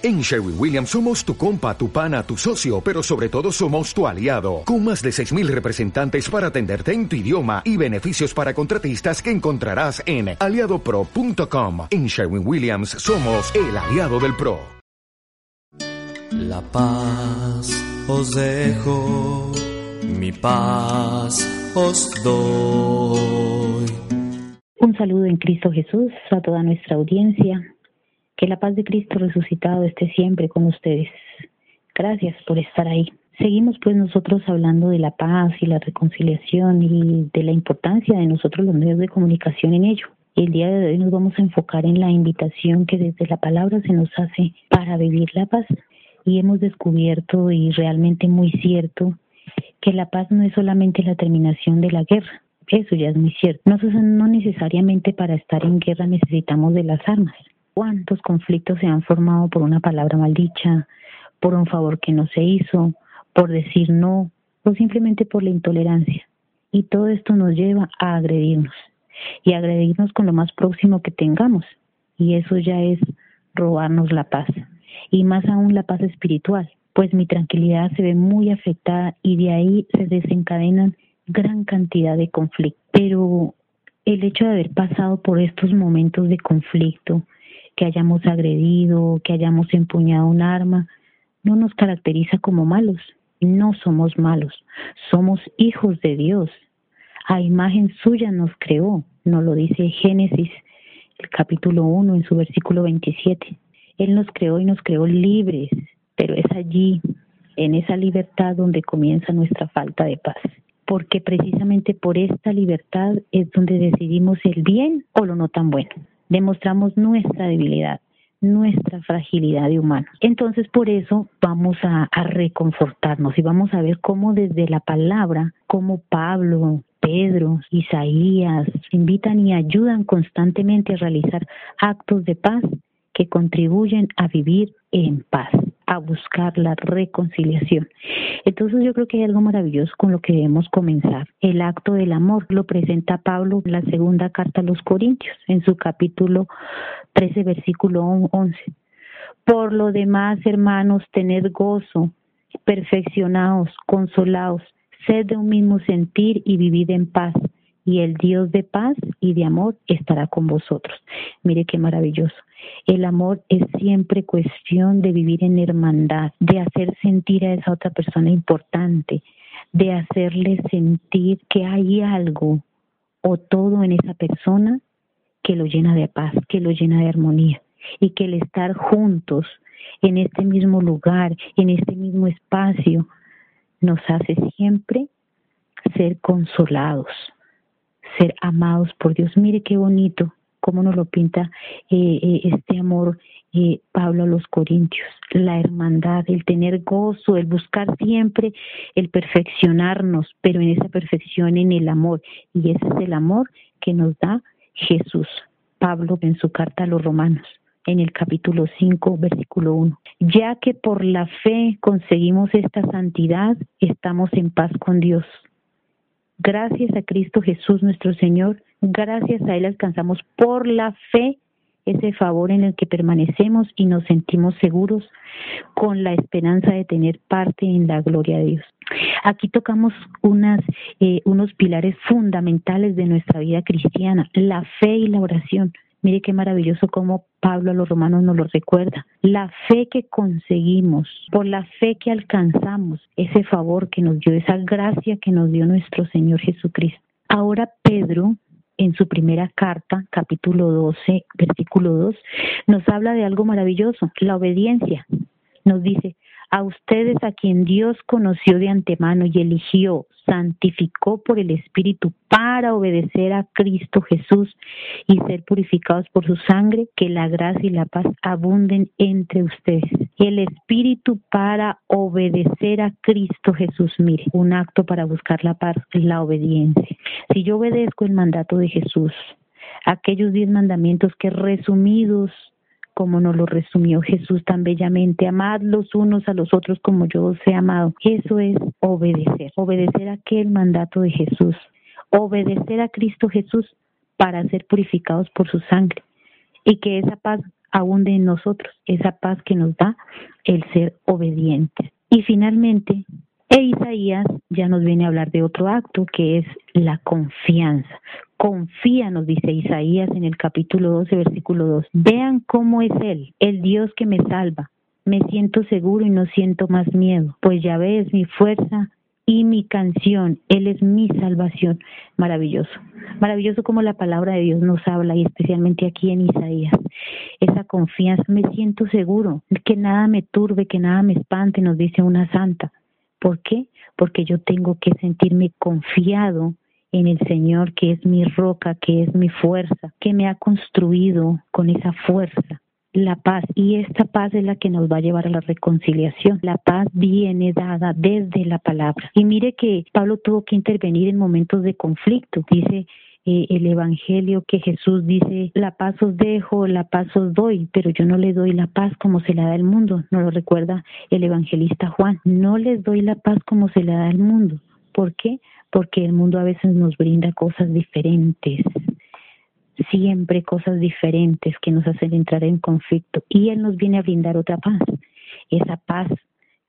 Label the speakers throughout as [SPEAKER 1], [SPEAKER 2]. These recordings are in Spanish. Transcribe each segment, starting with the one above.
[SPEAKER 1] En Sherwin Williams somos tu compa, tu pana, tu socio, pero sobre todo somos tu aliado, con más de 6.000 representantes para atenderte en tu idioma y beneficios para contratistas que encontrarás en aliadopro.com. En Sherwin Williams somos el aliado del PRO.
[SPEAKER 2] La paz os dejo, mi paz os doy.
[SPEAKER 3] Un saludo en Cristo Jesús a toda nuestra audiencia que la paz de Cristo resucitado esté siempre con ustedes. Gracias por estar ahí. Seguimos pues nosotros hablando de la paz y la reconciliación y de la importancia de nosotros los medios de comunicación en ello. El día de hoy nos vamos a enfocar en la invitación que desde la palabra se nos hace para vivir la paz. Y hemos descubierto y realmente muy cierto que la paz no es solamente la terminación de la guerra. Eso ya es muy cierto. No, no necesariamente para estar en guerra necesitamos de las armas cuántos conflictos se han formado por una palabra maldicha, por un favor que no se hizo, por decir no o simplemente por la intolerancia. Y todo esto nos lleva a agredirnos y agredirnos con lo más próximo que tengamos. Y eso ya es robarnos la paz y más aún la paz espiritual, pues mi tranquilidad se ve muy afectada y de ahí se desencadenan gran cantidad de conflictos. Pero el hecho de haber pasado por estos momentos de conflicto, que hayamos agredido, que hayamos empuñado un arma, no nos caracteriza como malos. No somos malos, somos hijos de Dios. A imagen suya nos creó, nos lo dice Génesis, el capítulo 1, en su versículo 27. Él nos creó y nos creó libres, pero es allí, en esa libertad, donde comienza nuestra falta de paz. Porque precisamente por esta libertad es donde decidimos el bien o lo no tan bueno demostramos nuestra debilidad, nuestra fragilidad de humano. Entonces, por eso vamos a, reconfortarnos y vamos a ver cómo desde la palabra, como Pablo, Pedro, Isaías, invitan y ayudan constantemente a realizar actos de paz que contribuyen a vivir en paz a buscar la reconciliación. Entonces yo creo que hay algo maravilloso con lo que debemos comenzar. El acto del amor lo presenta Pablo en la segunda carta a los Corintios, en su capítulo 13, versículo 11. Por lo demás, hermanos, tened gozo, perfeccionados, consolados, sed de un mismo sentir y vivid en paz y el Dios de paz y de amor estará con vosotros. Mire qué maravilloso. El amor es siempre cuestión de vivir en hermandad, de hacer sentir a esa otra persona importante, de hacerle sentir que hay algo o todo en esa persona que lo llena de paz, que lo llena de armonía y que el estar juntos en este mismo lugar, en este mismo espacio, nos hace siempre ser consolados, ser amados por Dios. Mire qué bonito cómo nos lo pinta eh, eh, este amor eh, Pablo a los Corintios, la hermandad, el tener gozo, el buscar siempre el perfeccionarnos, pero en esa perfección en el amor. Y ese es el amor que nos da Jesús. Pablo en su carta a los romanos en el capítulo 5, versículo 1. Ya que por la fe conseguimos esta santidad, estamos en paz con Dios Gracias a Cristo Jesús nuestro Señor, gracias a Él alcanzamos por la fe ese favor en el que permanecemos y nos sentimos seguros con la esperanza de tener parte en la gloria de Dios. Aquí tocamos unas, eh, unos pilares fundamentales de nuestra vida cristiana, la fe y la oración. Mire qué maravilloso como Pablo a los romanos nos lo recuerda. La fe que conseguimos, por la fe que alcanzamos, ese favor que nos dio, esa gracia que nos dio nuestro Señor Jesucristo. Ahora Pedro, en su primera carta, capítulo 12, versículo 2, nos habla de algo maravilloso, la obediencia. Nos dice, a ustedes a quien Dios conoció de antemano y eligió, santificó por el Espíritu para obedecer a Cristo Jesús y ser purificados por su sangre, que la gracia y la paz abunden entre ustedes. El Espíritu para obedecer a Cristo Jesús. Mire, un acto para buscar la paz, la obediencia. Si yo obedezco el mandato de Jesús, aquellos diez mandamientos que resumidos como nos lo resumió Jesús tan bellamente, amad los unos a los otros como yo os he amado. Eso es obedecer, obedecer aquel mandato de Jesús, obedecer a Cristo Jesús para ser purificados por su sangre y que esa paz abunde en nosotros, esa paz que nos da el ser obedientes. Y finalmente, e Isaías ya nos viene a hablar de otro acto que es la confianza. Confía, nos dice Isaías en el capítulo 12, versículo 2. Vean cómo es Él, el Dios que me salva. Me siento seguro y no siento más miedo, pues ya ves mi fuerza y mi canción. Él es mi salvación. Maravilloso. Maravilloso como la palabra de Dios nos habla y especialmente aquí en Isaías. Esa confianza, me siento seguro, que nada me turbe, que nada me espante, nos dice una santa. ¿Por qué? Porque yo tengo que sentirme confiado en el Señor, que es mi roca, que es mi fuerza, que me ha construido con esa fuerza. La paz, y esta paz es la que nos va a llevar a la reconciliación. La paz viene dada desde la palabra. Y mire que Pablo tuvo que intervenir en momentos de conflicto. Dice, eh, el Evangelio que Jesús dice, la paz os dejo, la paz os doy, pero yo no le doy la paz como se la da el mundo. No lo recuerda el evangelista Juan. No les doy la paz como se la da el mundo. ¿Por qué? Porque el mundo a veces nos brinda cosas diferentes siempre cosas diferentes que nos hacen entrar en conflicto y Él nos viene a brindar otra paz, esa paz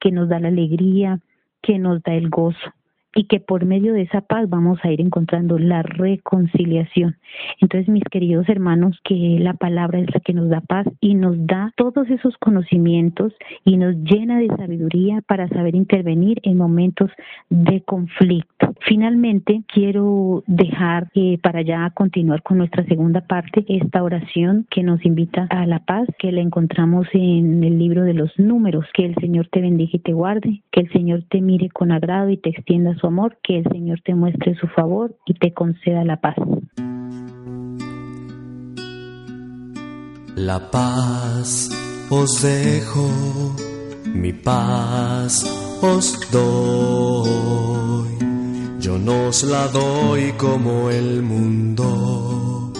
[SPEAKER 3] que nos da la alegría, que nos da el gozo, y que por medio de esa paz vamos a ir encontrando la reconciliación. Entonces, mis queridos hermanos, que la palabra es la que nos da paz y nos da todos esos conocimientos y nos llena de sabiduría para saber intervenir en momentos de conflicto. Finalmente, quiero dejar eh, para ya continuar con nuestra segunda parte esta oración que nos invita a la paz, que la encontramos en el libro de los números. Que el Señor te bendiga y te guarde, que el Señor te mire con agrado y te extienda su amor, que el Señor te muestre su favor y te conceda la paz.
[SPEAKER 2] La paz os dejo, mi paz os doy. Yo no os la doy como el mundo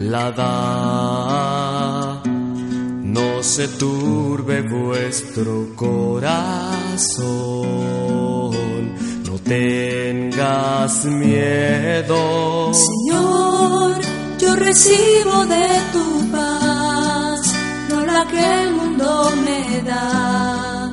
[SPEAKER 2] la da. No se turbe vuestro corazón tengas miedo.
[SPEAKER 4] Señor, yo recibo de tu paz, no la que el mundo me da.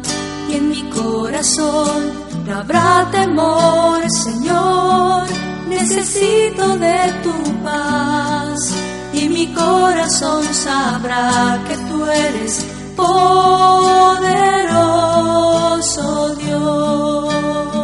[SPEAKER 4] Y en mi corazón no habrá temor, Señor, necesito de tu paz. Y mi corazón sabrá que tú eres poderoso Dios.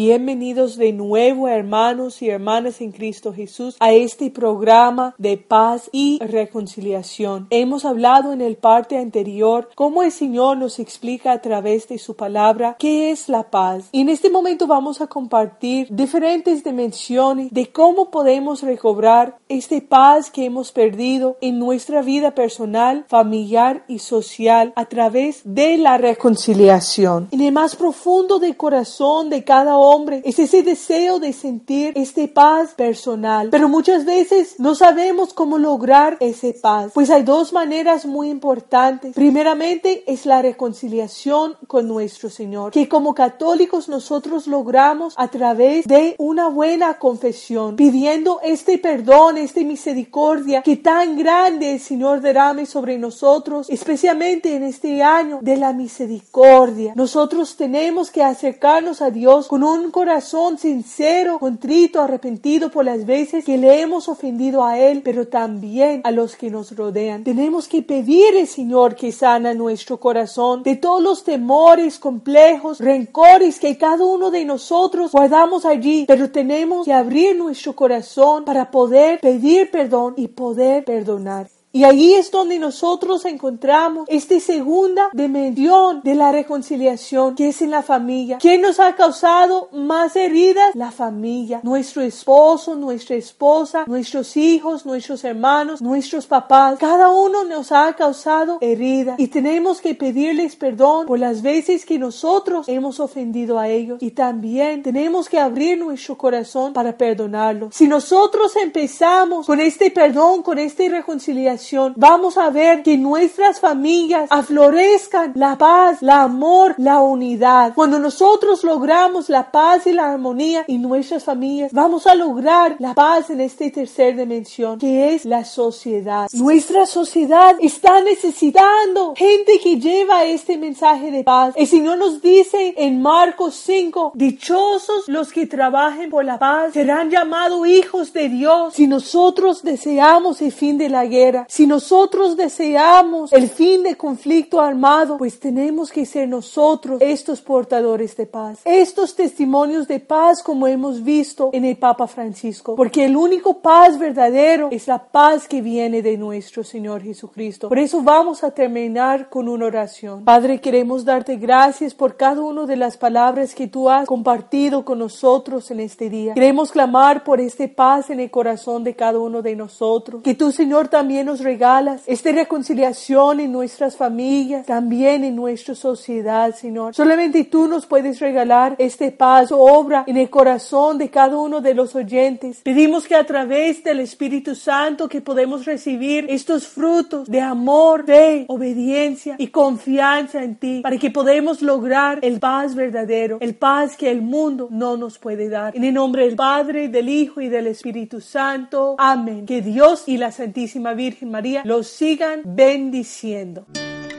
[SPEAKER 5] Bienvenidos de nuevo hermanos y hermanas en Cristo Jesús a este programa de paz y reconciliación. Hemos hablado en el parte anterior cómo el Señor nos explica a través de su palabra qué es la paz. Y en este momento vamos a compartir diferentes dimensiones de cómo podemos recobrar este paz que hemos perdido en nuestra vida personal, familiar y social a través de la reconciliación. En el más profundo del corazón de cada hombre es ese deseo de sentir este paz personal. Pero muchas veces no sabemos cómo lograr ese paz. Pues hay dos maneras muy importantes. Primeramente es la reconciliación con nuestro Señor, que como católicos nosotros logramos a través de una buena confesión, pidiendo este perdón, esta misericordia que tan grande el Señor derrame sobre nosotros, especialmente en este año de la misericordia. Nosotros tenemos que acercarnos a Dios con un corazón sincero, contrito, arrepentido por las veces que le hemos ofendido a Él, pero también a los que nos rodean. Tenemos que pedir Señor que sana nuestro corazón de todos los temores, complejos, rencores que cada uno de nosotros guardamos allí, pero tenemos que abrir nuestro corazón para poder pedir perdón y poder perdonar. Y allí es donde nosotros encontramos esta segunda dimensión de la reconciliación, que es en la familia. ¿Quién nos ha causado más heridas? La familia. Nuestro esposo, nuestra esposa, nuestros hijos, nuestros hermanos, nuestros papás. Cada uno nos ha causado heridas. Y tenemos que pedirles perdón por las veces que nosotros hemos ofendido a ellos. Y también tenemos que abrir nuestro corazón para perdonarlos. Si nosotros empezamos con este perdón, con esta reconciliación, vamos a ver que nuestras familias aflorezcan la paz, el amor, la unidad. Cuando nosotros logramos la paz y la armonía en nuestras familias, vamos a lograr la paz en esta tercera dimensión, que es la sociedad. Nuestra sociedad está necesitando gente que lleva este mensaje de paz. El Señor nos dice en Marcos 5, dichosos los que trabajen por la paz, serán llamados hijos de Dios. Si nosotros deseamos el fin de la guerra, si nosotros deseamos el fin del conflicto armado, pues tenemos que ser nosotros estos portadores de paz, estos testimonios de paz como hemos visto en el Papa Francisco, porque el único paz verdadero es la paz que viene de nuestro Señor Jesucristo. Por eso vamos a terminar con una oración. Padre, queremos darte gracias por cada una de las palabras que tú has compartido con nosotros en este día. Queremos clamar por este paz en el corazón de cada uno de nosotros. Que tú, Señor, también nos regalas esta reconciliación en nuestras familias, también en nuestra sociedad, Señor. Solamente tú nos puedes regalar este paz, obra en el corazón de cada uno de los oyentes. Pedimos que a través del Espíritu Santo que podemos recibir estos frutos de amor, fe, obediencia y confianza en ti, para que podamos lograr el paz verdadero, el paz que el mundo no nos puede dar. En el nombre del Padre, del Hijo y del Espíritu Santo. Amén. Que Dios y la Santísima Virgen María los sigan bendiciendo.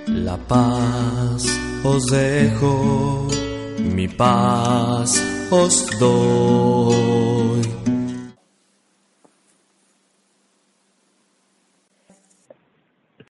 [SPEAKER 2] La paz os dejo, mi paz os doy.